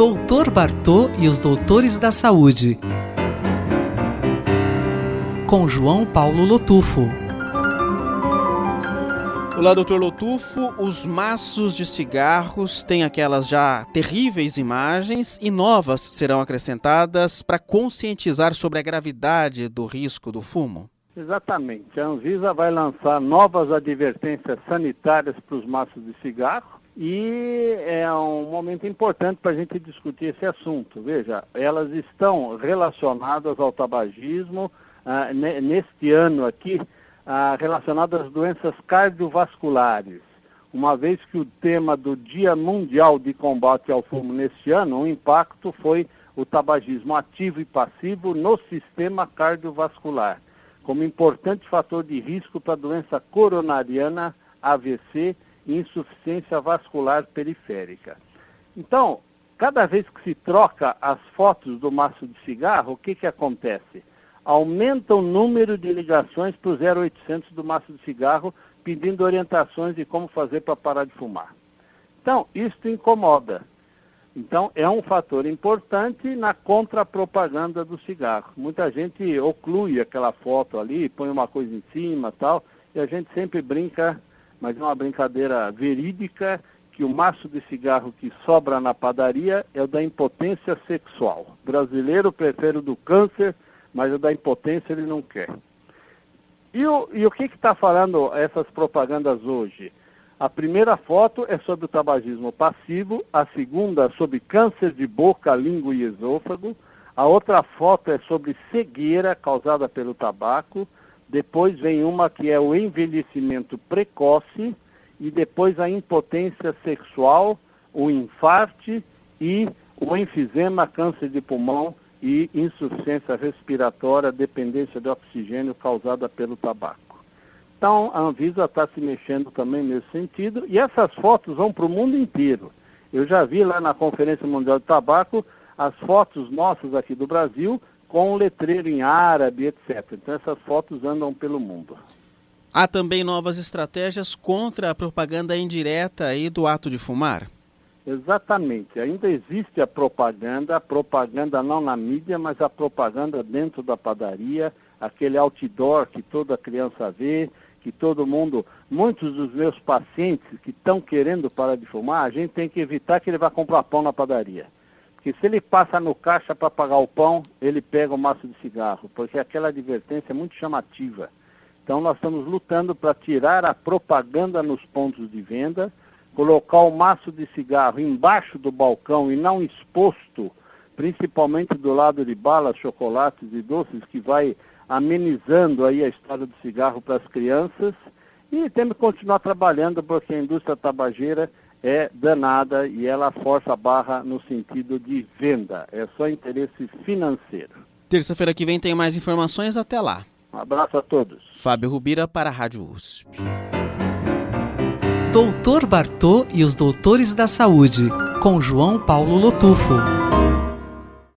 Doutor Bartô e os Doutores da Saúde. Com João Paulo Lotufo. Olá, doutor Lotufo. Os maços de cigarros têm aquelas já terríveis imagens e novas serão acrescentadas para conscientizar sobre a gravidade do risco do fumo. Exatamente. A Anvisa vai lançar novas advertências sanitárias para os maços de cigarro e é um momento importante para a gente discutir esse assunto. Veja, elas estão relacionadas ao tabagismo ah, neste ano aqui ah, relacionadas às doenças cardiovasculares. Uma vez que o tema do Dia Mundial de Combate ao Fumo neste ano, o impacto foi o tabagismo ativo e passivo no sistema cardiovascular, como importante fator de risco para a doença coronariana, AVC insuficiência vascular periférica. Então, cada vez que se troca as fotos do maço de cigarro, o que, que acontece? aumenta o número de ligações para o 0800 do maço de cigarro pedindo orientações de como fazer para parar de fumar. Então, isso incomoda. Então, é um fator importante na contrapropaganda do cigarro. Muita gente oclui aquela foto ali, põe uma coisa em cima tal, e a gente sempre brinca, mas é uma brincadeira verídica, que o maço de cigarro que sobra na padaria é o da impotência sexual. O brasileiro prefere o do câncer mas o da impotência ele não quer. E o, e o que está falando essas propagandas hoje? A primeira foto é sobre o tabagismo passivo, a segunda sobre câncer de boca, língua e esôfago, a outra foto é sobre cegueira causada pelo tabaco, depois vem uma que é o envelhecimento precoce, e depois a impotência sexual, o infarte e o enfisema, câncer de pulmão e insuficiência respiratória, dependência de oxigênio causada pelo tabaco. Então, a Anvisa está se mexendo também nesse sentido e essas fotos vão para o mundo inteiro. Eu já vi lá na Conferência Mundial de Tabaco as fotos nossas aqui do Brasil com letreiro em árabe, etc. Então, essas fotos andam pelo mundo. Há também novas estratégias contra a propaganda indireta aí do ato de fumar? Exatamente. Ainda existe a propaganda, a propaganda não na mídia, mas a propaganda dentro da padaria, aquele outdoor que toda criança vê, que todo mundo, muitos dos meus pacientes que estão querendo parar de fumar, a gente tem que evitar que ele vá comprar pão na padaria. Porque se ele passa no caixa para pagar o pão, ele pega o maço de cigarro, porque aquela advertência é muito chamativa. Então nós estamos lutando para tirar a propaganda nos pontos de venda, colocar o maço de cigarro embaixo do balcão e não exposto, principalmente do lado de balas, chocolates e doces, que vai amenizando aí a história do cigarro para as crianças. E temos que continuar trabalhando porque a indústria tabageira é danada e ela força a barra no sentido de venda. É só interesse financeiro. Terça-feira que vem tem mais informações. Até lá. Um abraço a todos. Fábio Rubira para a Rádio USP. Doutor Bartô e os Doutores da Saúde, com João Paulo Lotufo.